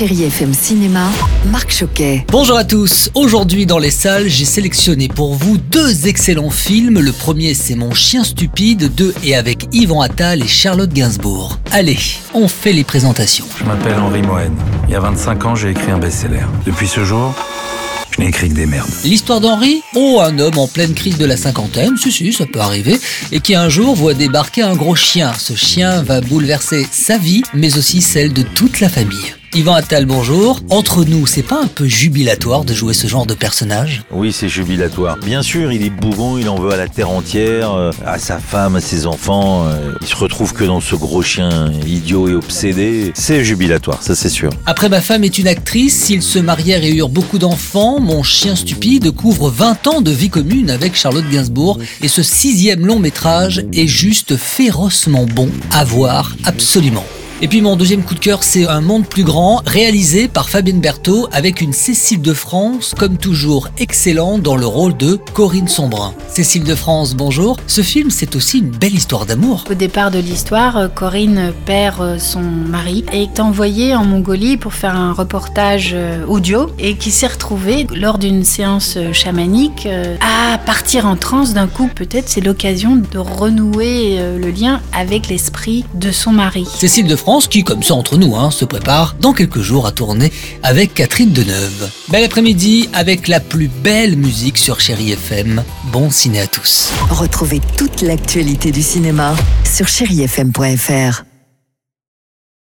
Chérie FM Cinéma, Marc Choquet. Bonjour à tous, aujourd'hui dans les salles j'ai sélectionné pour vous deux excellents films. Le premier c'est Mon chien stupide, deux et avec Yvan Attal et Charlotte Gainsbourg. Allez, on fait les présentations. Je m'appelle Henri Mohen. Il y a 25 ans, j'ai écrit un best-seller. Depuis ce jour, je n'ai écrit que des merdes. L'histoire d'Henri Oh, un homme en pleine crise de la cinquantaine, si si, ça peut arriver, et qui un jour voit débarquer un gros chien. Ce chien va bouleverser sa vie, mais aussi celle de toute la famille. Yvan Attal, bonjour. Entre nous, c'est pas un peu jubilatoire de jouer ce genre de personnage? Oui, c'est jubilatoire. Bien sûr, il est bougon, il en veut à la terre entière, euh, à sa femme, à ses enfants. euh, Il se retrouve que dans ce gros chien idiot et obsédé. C'est jubilatoire, ça c'est sûr. Après ma femme est une actrice, s'ils se marièrent et eurent beaucoup d'enfants, mon chien stupide couvre 20 ans de vie commune avec Charlotte Gainsbourg et ce sixième long métrage est juste férocement bon à voir absolument. Et puis mon deuxième coup de cœur, c'est Un monde plus grand, réalisé par Fabienne Berthaud avec une Cécile de France, comme toujours excellente dans le rôle de Corinne Sombrin. Cécile de France, bonjour. Ce film, c'est aussi une belle histoire d'amour. Au départ de l'histoire, euh, Corinne perd euh, son mari et est envoyée en Mongolie pour faire un reportage euh, audio et qui s'est retrouvée lors d'une séance chamanique à partir en transe d'un coup. Peut-être c'est l'occasion de renouer le lien avec l'esprit de son mari. Cécile de Qui, comme ça entre nous, hein, se prépare dans quelques jours à tourner avec Catherine Deneuve. Bel après-midi avec la plus belle musique sur Chéri FM. Bon ciné à tous. Retrouvez toute l'actualité du cinéma sur chérifm.fr.